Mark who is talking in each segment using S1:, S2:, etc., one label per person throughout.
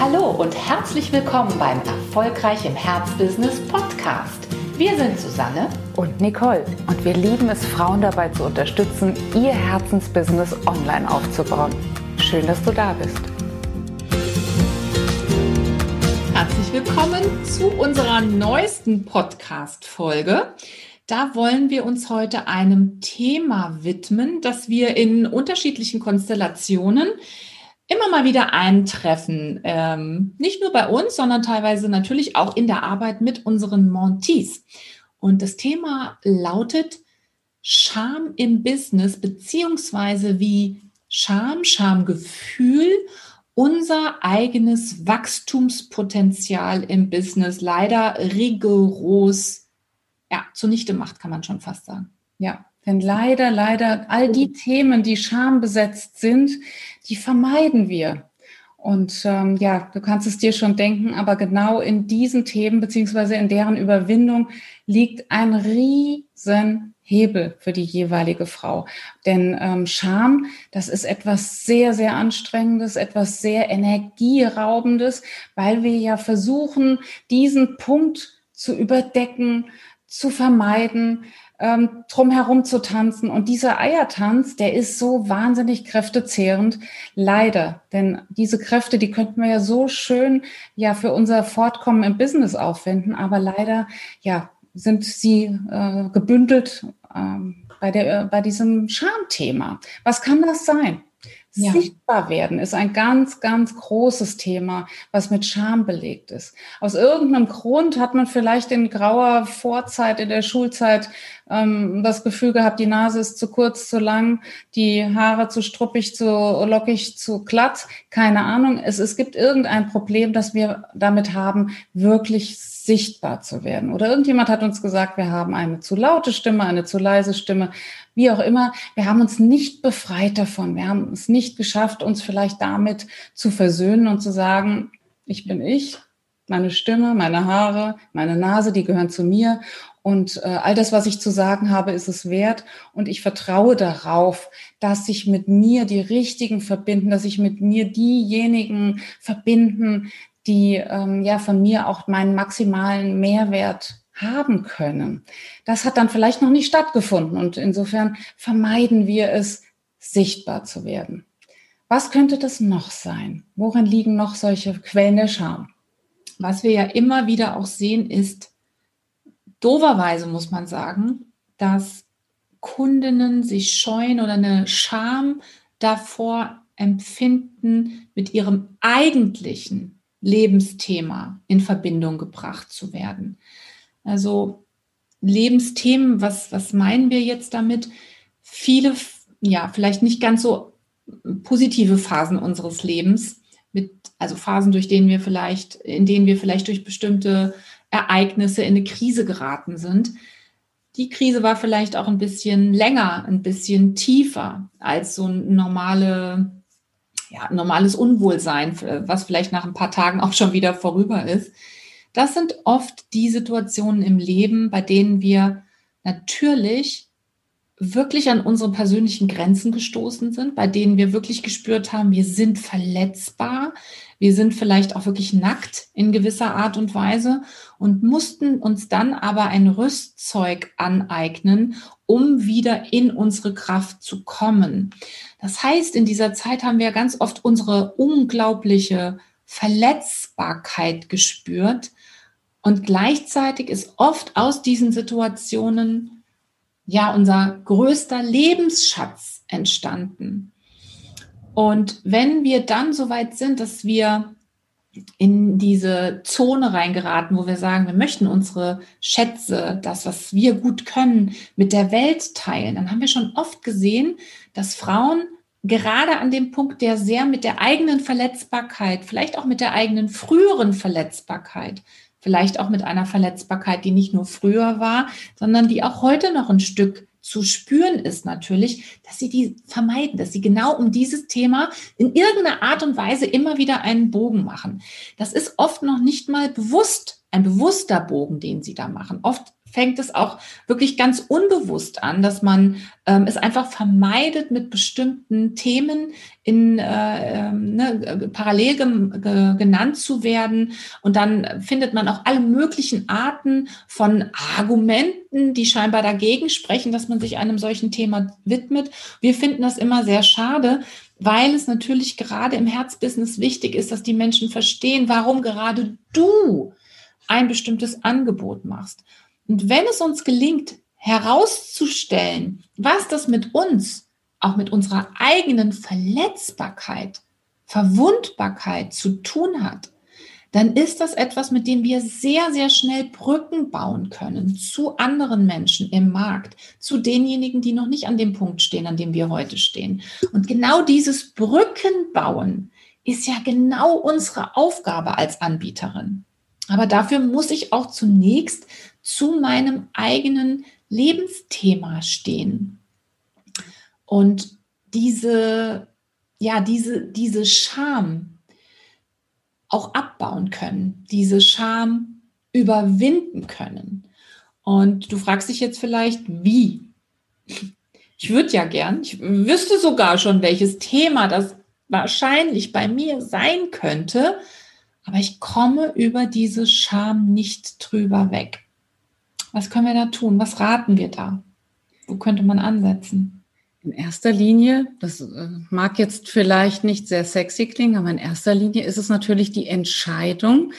S1: Hallo und herzlich willkommen beim Erfolgreich im Herzbusiness Podcast. Wir sind Susanne
S2: und Nicole und wir lieben es, Frauen dabei zu unterstützen, ihr Herzensbusiness online aufzubauen. Schön, dass du da bist.
S1: Herzlich willkommen zu unserer neuesten Podcast-Folge. Da wollen wir uns heute einem Thema widmen, das wir in unterschiedlichen Konstellationen immer mal wieder eintreffen. Ähm, nicht nur bei uns, sondern teilweise natürlich auch in der Arbeit mit unseren Montees. Und das Thema lautet Scham im Business, beziehungsweise wie Scham, Schamgefühl unser eigenes Wachstumspotenzial im Business leider rigoros ja, zunichte macht, kann man schon fast sagen.
S2: Ja, denn leider, leider, all die Themen, die schambesetzt sind, die vermeiden wir. Und ähm, ja, du kannst es dir schon denken, aber genau in diesen Themen beziehungsweise in deren Überwindung liegt ein riesen Hebel für die jeweilige Frau. Denn ähm, Scham, das ist etwas sehr, sehr Anstrengendes, etwas sehr Energieraubendes, weil wir ja versuchen, diesen Punkt zu überdecken, zu vermeiden, ähm, drumherum zu tanzen. Und dieser Eiertanz, der ist so wahnsinnig kräftezehrend. Leider, denn diese Kräfte, die könnten wir ja so schön ja für unser Fortkommen im Business aufwenden. Aber leider, ja, sind sie äh, gebündelt ähm, bei, der, äh, bei diesem Schamthema. Was kann das sein? Ja. Sichtbar werden ist ein ganz, ganz großes Thema, was mit Scham belegt ist. Aus irgendeinem Grund hat man vielleicht in grauer Vorzeit in der Schulzeit ähm, das Gefühl gehabt, die Nase ist zu kurz, zu lang, die Haare zu struppig, zu lockig, zu glatt. Keine Ahnung. Es, es gibt irgendein Problem, das wir damit haben, wirklich sichtbar zu werden. Oder irgendjemand hat uns gesagt, wir haben eine zu laute Stimme, eine zu leise Stimme, wie auch immer. Wir haben uns nicht befreit davon. Wir haben es nicht geschafft, uns vielleicht damit zu versöhnen und zu sagen, ich bin ich, meine Stimme, meine Haare, meine Nase, die gehören zu mir. Und äh, all das, was ich zu sagen habe, ist es wert. Und ich vertraue darauf, dass sich mit mir die Richtigen verbinden, dass sich mit mir diejenigen verbinden, die ähm, ja von mir auch meinen maximalen Mehrwert haben können. Das hat dann vielleicht noch nicht stattgefunden und insofern vermeiden wir es, sichtbar zu werden. Was könnte das noch sein? Worin liegen noch solche Quellen der Scham?
S1: Was wir ja immer wieder auch sehen, ist, doverweise muss man sagen, dass Kundinnen sich scheuen oder eine Scham davor empfinden, mit ihrem eigentlichen Lebensthema in Verbindung gebracht zu werden. Also Lebensthemen, was, was meinen wir jetzt damit? Viele, ja, vielleicht nicht ganz so positive Phasen unseres Lebens, mit, also Phasen, durch denen wir vielleicht, in denen wir vielleicht durch bestimmte Ereignisse in eine Krise geraten sind. Die Krise war vielleicht auch ein bisschen länger, ein bisschen tiefer als so ein normale, ja, normales Unwohlsein, was vielleicht nach ein paar Tagen auch schon wieder vorüber ist. Das sind oft die Situationen im Leben, bei denen wir natürlich wirklich an unsere persönlichen Grenzen gestoßen sind, bei denen wir wirklich gespürt haben, wir sind verletzbar, wir sind vielleicht auch wirklich nackt in gewisser Art und Weise und mussten uns dann aber ein Rüstzeug aneignen, um wieder in unsere Kraft zu kommen. Das heißt, in dieser Zeit haben wir ganz oft unsere unglaubliche Verletzbarkeit gespürt, und gleichzeitig ist oft aus diesen Situationen ja unser größter Lebensschatz entstanden. Und wenn wir dann so weit sind, dass wir in diese Zone reingeraten, wo wir sagen, wir möchten unsere Schätze, das, was wir gut können, mit der Welt teilen, dann haben wir schon oft gesehen, dass Frauen gerade an dem Punkt, der sehr mit der eigenen Verletzbarkeit, vielleicht auch mit der eigenen früheren Verletzbarkeit vielleicht auch mit einer Verletzbarkeit, die nicht nur früher war, sondern die auch heute noch ein Stück zu spüren ist natürlich, dass sie die vermeiden, dass sie genau um dieses Thema in irgendeiner Art und Weise immer wieder einen Bogen machen. Das ist oft noch nicht mal bewusst, ein bewusster Bogen, den sie da machen. Oft fängt es auch wirklich ganz unbewusst an, dass man ähm, es einfach vermeidet, mit bestimmten Themen in äh, ähm, ne, parallel ge ge genannt zu werden. Und dann findet man auch alle möglichen Arten von Argumenten, die scheinbar dagegen sprechen, dass man sich einem solchen Thema widmet. Wir finden das immer sehr schade, weil es natürlich gerade im Herzbusiness wichtig ist, dass die Menschen verstehen, warum gerade du ein bestimmtes Angebot machst. Und wenn es uns gelingt, herauszustellen, was das mit uns, auch mit unserer eigenen Verletzbarkeit, Verwundbarkeit zu tun hat, dann ist das etwas, mit dem wir sehr, sehr schnell Brücken bauen können zu anderen Menschen im Markt, zu denjenigen, die noch nicht an dem Punkt stehen, an dem wir heute stehen. Und genau dieses Brückenbauen ist ja genau unsere Aufgabe als Anbieterin. Aber dafür muss ich auch zunächst zu meinem eigenen Lebensthema stehen. Und diese, ja, diese, diese Scham auch abbauen können, diese Scham überwinden können. Und du fragst dich jetzt vielleicht, wie? Ich würde ja gern, ich wüsste sogar schon, welches Thema das wahrscheinlich bei mir sein könnte, aber ich komme über diese Scham nicht drüber weg. Was können wir da tun? Was raten wir da? Wo könnte man ansetzen?
S2: In erster Linie, das äh, mag jetzt vielleicht nicht sehr sexy klingen, aber in erster Linie ist es natürlich die Entscheidung,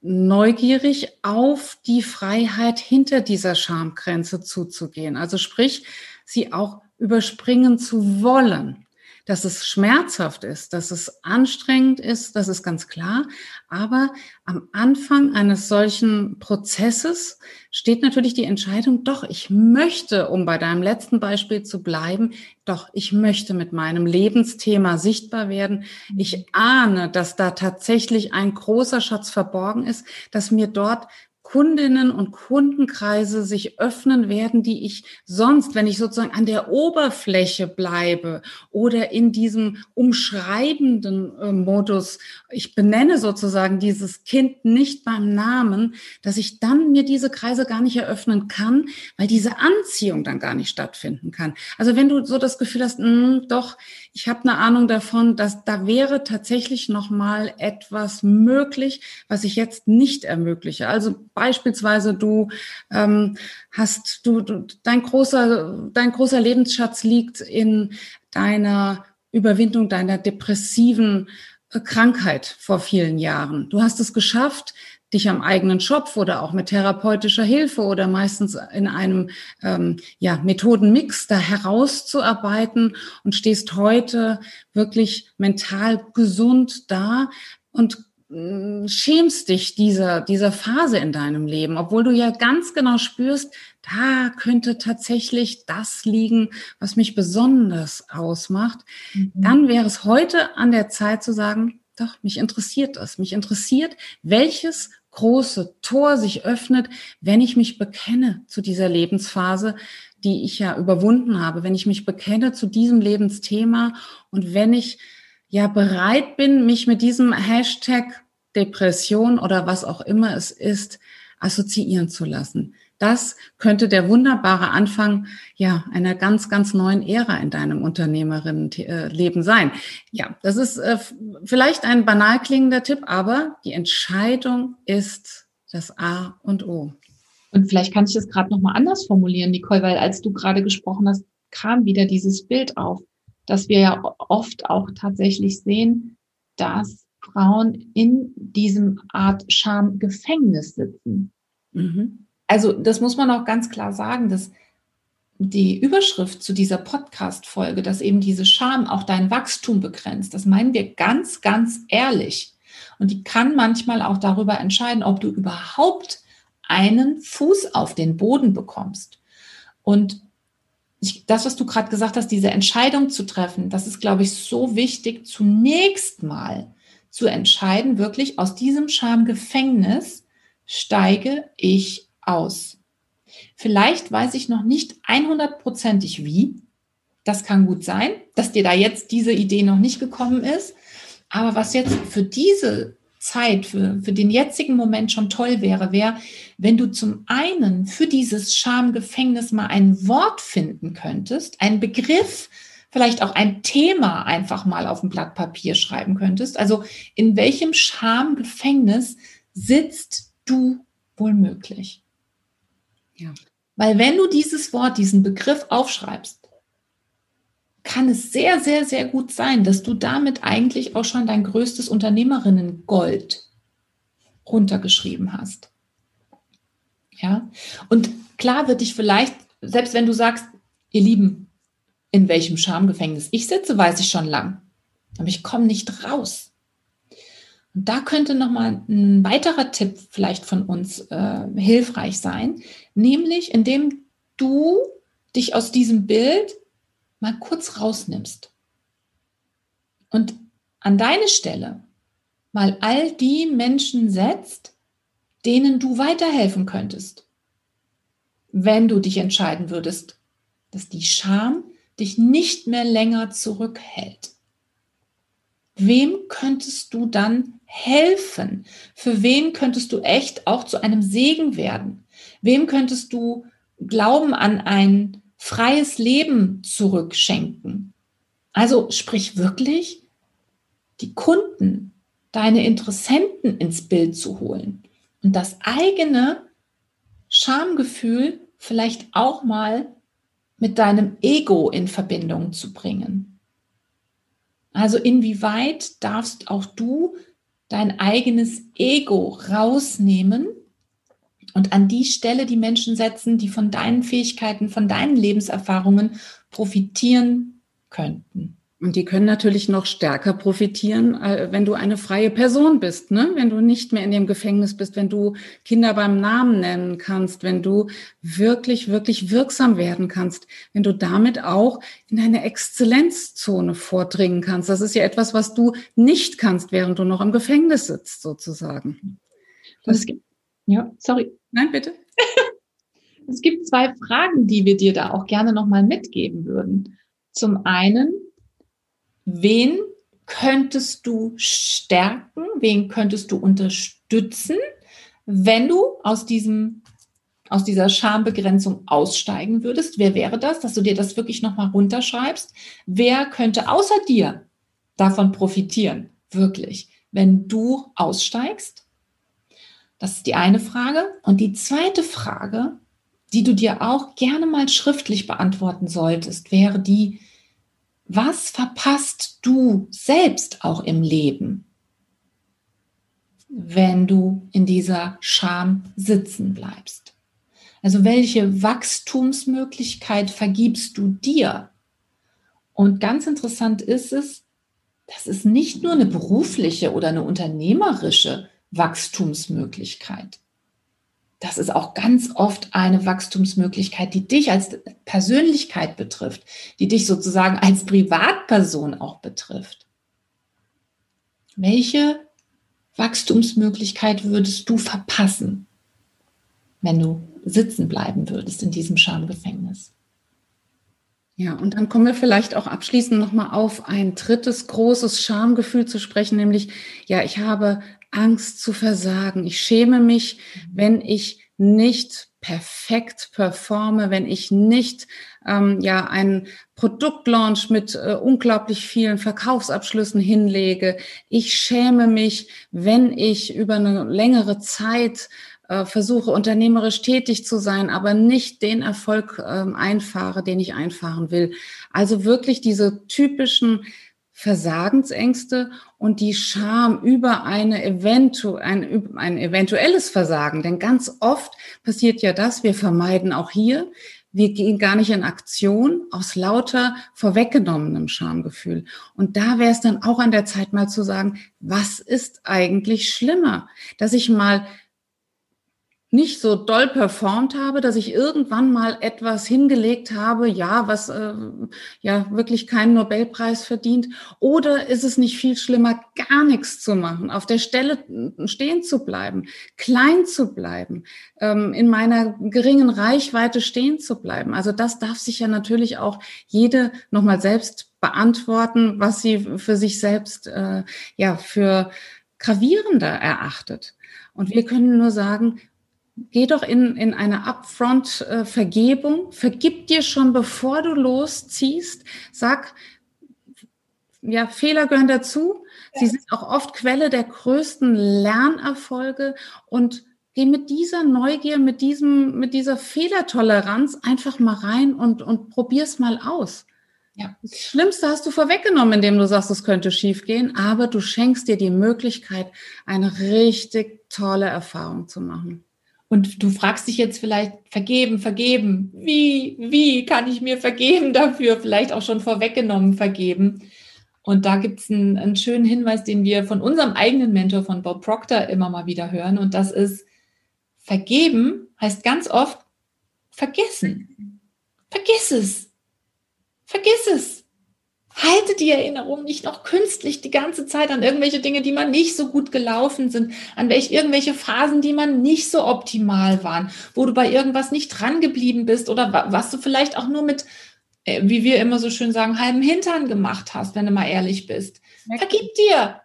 S2: neugierig auf die Freiheit hinter dieser Schamgrenze zuzugehen. Also sprich, sie auch überspringen zu wollen. Dass es schmerzhaft ist, dass es anstrengend ist, das ist ganz klar. Aber am Anfang eines solchen Prozesses steht natürlich die Entscheidung, doch, ich möchte, um bei deinem letzten Beispiel zu bleiben, doch, ich möchte mit meinem Lebensthema sichtbar werden. Ich ahne, dass da tatsächlich ein großer Schatz verborgen ist, dass mir dort Kundinnen und Kundenkreise sich öffnen werden, die ich sonst, wenn ich sozusagen an der Oberfläche bleibe oder in diesem umschreibenden äh, Modus, ich benenne sozusagen dieses Kind nicht beim Namen, dass ich dann mir diese Kreise gar nicht eröffnen kann, weil diese Anziehung dann gar nicht stattfinden kann. Also wenn du so das Gefühl hast, mh, hm, doch, ich habe eine Ahnung davon, dass da wäre tatsächlich noch mal etwas möglich, was ich jetzt nicht ermögliche. Also beispielsweise du ähm, hast du, du dein großer dein großer Lebensschatz liegt in deiner Überwindung deiner depressiven äh, Krankheit vor vielen Jahren. Du hast es geschafft, dich am eigenen Schopf oder auch mit therapeutischer Hilfe oder meistens in einem ähm, ja, Methodenmix da herauszuarbeiten und stehst heute wirklich mental gesund da und schämst dich dieser, dieser Phase in deinem Leben, obwohl du ja ganz genau spürst, da könnte tatsächlich das liegen, was mich besonders ausmacht, mhm. dann wäre es heute an der Zeit zu sagen, doch, mich interessiert das. Mich interessiert, welches große Tor sich öffnet, wenn ich mich bekenne zu dieser Lebensphase, die ich ja überwunden habe, wenn ich mich bekenne zu diesem Lebensthema und wenn ich ja bereit bin, mich mit diesem Hashtag Depression oder was auch immer es ist, assoziieren zu lassen. Das könnte der wunderbare Anfang ja einer ganz, ganz neuen Ära in deinem Unternehmerinnenleben sein. Ja, das ist äh, vielleicht ein banal klingender Tipp, aber die Entscheidung ist das A und O.
S1: Und vielleicht kann ich das gerade noch mal anders formulieren, Nicole, weil als du gerade gesprochen hast, kam wieder dieses Bild auf, dass wir ja oft auch tatsächlich sehen, dass Frauen in diesem Art Schamgefängnis sitzen. Mhm also das muss man auch ganz klar sagen, dass die Überschrift zu dieser Podcast-Folge, dass eben diese Scham auch dein Wachstum begrenzt, das meinen wir ganz, ganz ehrlich. Und die kann manchmal auch darüber entscheiden, ob du überhaupt einen Fuß auf den Boden bekommst. Und ich, das, was du gerade gesagt hast, diese Entscheidung zu treffen, das ist, glaube ich, so wichtig, zunächst mal zu entscheiden, wirklich aus diesem Schamgefängnis steige ich aus. Vielleicht weiß ich noch nicht 100%ig wie. Das kann gut sein, dass dir da jetzt diese Idee noch nicht gekommen ist. Aber was jetzt für diese Zeit, für, für den jetzigen Moment schon toll wäre, wäre, wenn du zum einen für dieses Schamgefängnis mal ein Wort finden könntest, einen Begriff, vielleicht auch ein Thema einfach mal auf ein Blatt Papier schreiben könntest. Also in welchem Schamgefängnis sitzt du wohl möglich? Ja. Weil wenn du dieses Wort, diesen Begriff aufschreibst, kann es sehr, sehr, sehr gut sein, dass du damit eigentlich auch schon dein größtes Unternehmerinnen-Gold runtergeschrieben hast. Ja. Und klar wird dich vielleicht, selbst wenn du sagst, ihr Lieben, in welchem Schamgefängnis ich sitze, weiß ich schon lang. Aber ich komme nicht raus. Und da könnte nochmal ein weiterer Tipp vielleicht von uns äh, hilfreich sein, nämlich indem du dich aus diesem Bild mal kurz rausnimmst und an deine Stelle mal all die Menschen setzt, denen du weiterhelfen könntest, wenn du dich entscheiden würdest, dass die Scham dich nicht mehr länger zurückhält. Wem könntest du dann helfen? Für wen könntest du echt auch zu einem Segen werden? Wem könntest du Glauben an ein freies Leben zurückschenken? Also sprich wirklich die Kunden, deine Interessenten ins Bild zu holen und das eigene Schamgefühl vielleicht auch mal mit deinem Ego in Verbindung zu bringen. Also inwieweit darfst auch du dein eigenes Ego rausnehmen und an die Stelle die Menschen setzen, die von deinen Fähigkeiten, von deinen Lebenserfahrungen profitieren könnten.
S2: Und die können natürlich noch stärker profitieren, äh, wenn du eine freie Person bist, ne? wenn du nicht mehr in dem Gefängnis bist, wenn du Kinder beim Namen nennen kannst, wenn du wirklich, wirklich wirksam werden kannst, wenn du damit auch in eine Exzellenzzone vordringen kannst. Das ist ja etwas, was du nicht kannst, während du noch im Gefängnis sitzt, sozusagen.
S1: Das ja, sorry.
S2: Nein, bitte.
S1: es gibt zwei Fragen, die wir dir da auch gerne nochmal mitgeben würden. Zum einen, wen könntest du stärken, wen könntest du unterstützen, wenn du aus diesem aus dieser Schambegrenzung aussteigen würdest? Wer wäre das, dass du dir das wirklich nochmal runterschreibst? Wer könnte außer dir davon profitieren, wirklich, wenn du aussteigst? Das ist die eine Frage. Und die zweite Frage, die du dir auch gerne mal schriftlich beantworten solltest, wäre die, was verpasst du selbst auch im Leben, wenn du in dieser Scham sitzen bleibst? Also welche Wachstumsmöglichkeit vergibst du dir? Und ganz interessant ist es, das ist nicht nur eine berufliche oder eine unternehmerische Wachstumsmöglichkeit das ist auch ganz oft eine Wachstumsmöglichkeit, die dich als Persönlichkeit betrifft, die dich sozusagen als Privatperson auch betrifft. Welche Wachstumsmöglichkeit würdest du verpassen, wenn du sitzen bleiben würdest in diesem Schamgefängnis?
S2: Ja, und dann kommen wir vielleicht auch abschließend nochmal auf ein drittes großes Schamgefühl zu sprechen, nämlich, ja, ich habe Angst zu versagen. Ich schäme mich, wenn ich nicht perfekt performe, wenn ich nicht ähm, ja einen Produktlaunch mit äh, unglaublich vielen Verkaufsabschlüssen hinlege. Ich schäme mich, wenn ich über eine längere Zeit äh, versuche unternehmerisch tätig zu sein, aber nicht den Erfolg ähm, einfahre, den ich einfahren will. Also wirklich diese typischen Versagensängste und die Scham über eine eventu ein, ein eventuelles Versagen. Denn ganz oft passiert ja das, wir vermeiden auch hier, wir gehen gar nicht in Aktion aus lauter vorweggenommenem Schamgefühl. Und da wäre es dann auch an der Zeit mal zu sagen, was ist eigentlich schlimmer? Dass ich mal nicht so doll performt habe, dass ich irgendwann mal etwas hingelegt habe, ja, was äh, ja wirklich keinen Nobelpreis verdient, oder ist es nicht viel schlimmer, gar nichts zu machen, auf der Stelle stehen zu bleiben, klein zu bleiben, ähm, in meiner geringen Reichweite stehen zu bleiben? Also das darf sich ja natürlich auch jede nochmal selbst beantworten, was sie für sich selbst äh, ja für gravierender erachtet. Und wir können nur sagen, geh doch in, in eine Upfront-Vergebung, vergib dir schon, bevor du losziehst, sag, ja, Fehler gehören dazu. Sie sind auch oft Quelle der größten Lernerfolge und geh mit dieser Neugier, mit diesem, mit dieser Fehlertoleranz einfach mal rein und, und probier's mal aus. Ja. Das Schlimmste hast du vorweggenommen, indem du sagst, es könnte schiefgehen, aber du schenkst dir die Möglichkeit, eine richtig tolle Erfahrung zu machen.
S1: Und du fragst dich jetzt vielleicht, vergeben, vergeben, wie, wie kann ich mir vergeben dafür? Vielleicht auch schon vorweggenommen vergeben. Und da gibt es einen, einen schönen Hinweis, den wir von unserem eigenen Mentor, von Bob Proctor, immer mal wieder hören. Und das ist, vergeben heißt ganz oft vergessen. Vergiss es. Vergiss es. Halte die Erinnerung nicht noch künstlich die ganze Zeit an irgendwelche Dinge, die man nicht so gut gelaufen sind, an welche, irgendwelche Phasen, die man nicht so optimal waren, wo du bei irgendwas nicht dran geblieben bist oder was du vielleicht auch nur mit, äh, wie wir immer so schön sagen, halben Hintern gemacht hast, wenn du mal ehrlich bist. Vergib dir.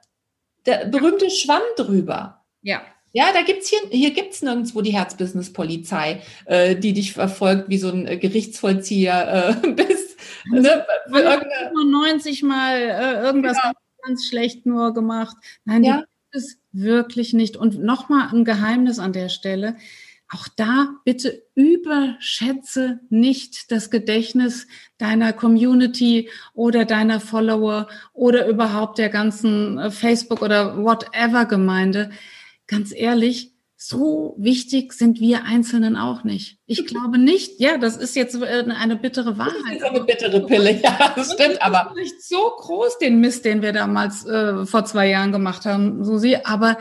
S1: Der berühmte Schwamm drüber.
S2: Ja.
S1: Ja, da gibt's hier, hier gibt's nirgendwo die Herzbusiness-Polizei, äh, die dich verfolgt wie so ein äh, Gerichtsvollzieher äh, bis
S2: ne, 90 Mal äh, irgendwas ja. ganz schlecht nur gemacht. Nein, ja. die gibt es wirklich nicht. Und nochmal ein Geheimnis an der Stelle. Auch da bitte überschätze nicht das Gedächtnis deiner Community oder deiner Follower oder überhaupt der ganzen äh, Facebook oder whatever Gemeinde ganz ehrlich, so wichtig sind wir Einzelnen auch nicht. Ich glaube nicht, ja, das ist jetzt äh, eine bittere Wahrheit. Das ist
S1: eine bittere Pille, ja, das stimmt, aber.
S2: Das ist nicht so groß, den Mist, den wir damals äh, vor zwei Jahren gemacht haben, Susi, aber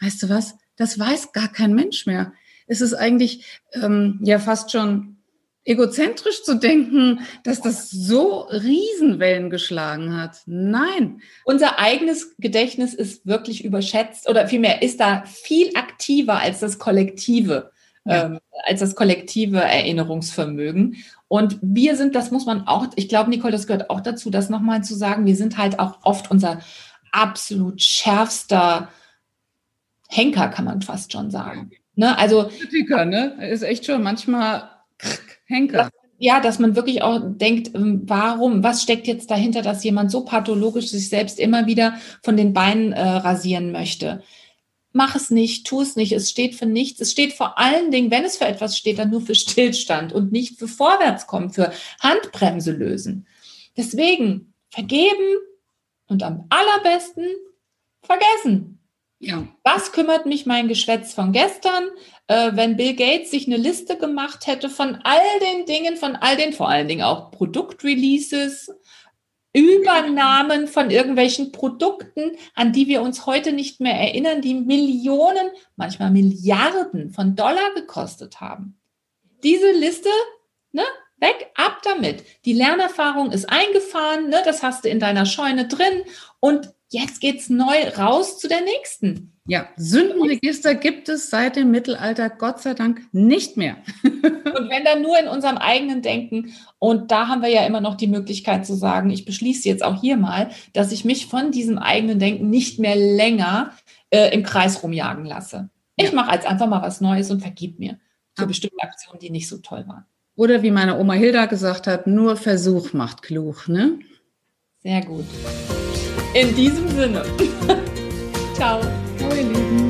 S2: weißt du was? Das weiß gar kein Mensch mehr. Es ist eigentlich ähm, ja fast schon egozentrisch zu denken, dass das so Riesenwellen geschlagen hat. Nein.
S1: Unser eigenes Gedächtnis ist wirklich überschätzt oder vielmehr ist da viel aktiver als das kollektive, ja. ähm, als das kollektive Erinnerungsvermögen. Und wir sind, das muss man auch, ich glaube, Nicole, das gehört auch dazu, das nochmal zu sagen, wir sind halt auch oft unser absolut schärfster Henker, kann man fast schon sagen. Ne? Also,
S2: Kritiker, ne? Ist echt schon manchmal Henker.
S1: Ja, dass man wirklich auch denkt, ähm, warum, was steckt jetzt dahinter, dass jemand so pathologisch sich selbst immer wieder von den Beinen äh, rasieren möchte. Mach es nicht, tu es nicht, es steht für nichts. Es steht vor allen Dingen, wenn es für etwas steht, dann nur für Stillstand und nicht für Vorwärtskommen, für Handbremse lösen. Deswegen vergeben und am allerbesten vergessen. Ja. Was kümmert mich mein Geschwätz von gestern, äh, wenn Bill Gates sich eine Liste gemacht hätte von all den Dingen, von all den, vor allen Dingen auch Produktreleases, Übernahmen von irgendwelchen Produkten, an die wir uns heute nicht mehr erinnern, die Millionen, manchmal Milliarden von Dollar gekostet haben. Diese Liste, ne, weg, ab damit. Die Lernerfahrung ist eingefahren, ne, das hast du in deiner Scheune drin und jetzt geht's neu raus zu der nächsten.
S2: Ja, Sündenregister gibt es seit dem Mittelalter Gott sei Dank nicht mehr.
S1: und wenn dann nur in unserem eigenen Denken. Und da haben wir ja immer noch die Möglichkeit zu sagen, ich beschließe jetzt auch hier mal, dass ich mich von diesem eigenen Denken nicht mehr länger äh, im Kreis rumjagen lasse. Ich ja. mache jetzt einfach mal was Neues und vergib mir für bestimmte Aktionen, die nicht so toll waren.
S2: Oder wie meine Oma Hilda gesagt hat, nur Versuch macht klug, ne?
S1: Sehr gut. In diesem Sinne. Ciao.
S2: Ciao, ihr Lieben.